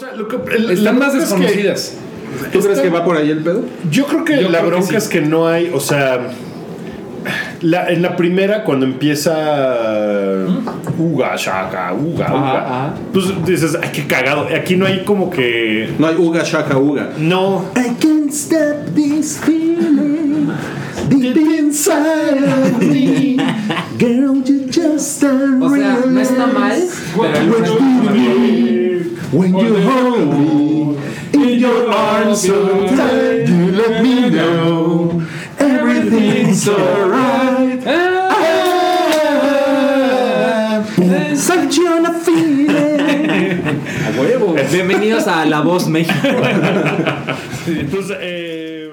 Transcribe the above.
sea, lo que, el- Están más bronca es que- desconocidas. ¿Tú crees que va por ahí el pedo? Yo creo que Yo la creo que bronca sí. es que no hay, o sea, la- en la primera cuando empieza Uga, Shaka, Uga, Ajá, Uga, ajá. pues dices, ay, qué cagado. Aquí no hay como que. No hay Uga Shaka Uga. No. I can't stop this feeling deep inside of me. Girl, you just don't O sea, no está mal, pero When you, hold me in your arms so tight, you let me know everything's alright. I'm such on a feeling. A huevo. Bienvenidos a La Voz México. Entonces, eh,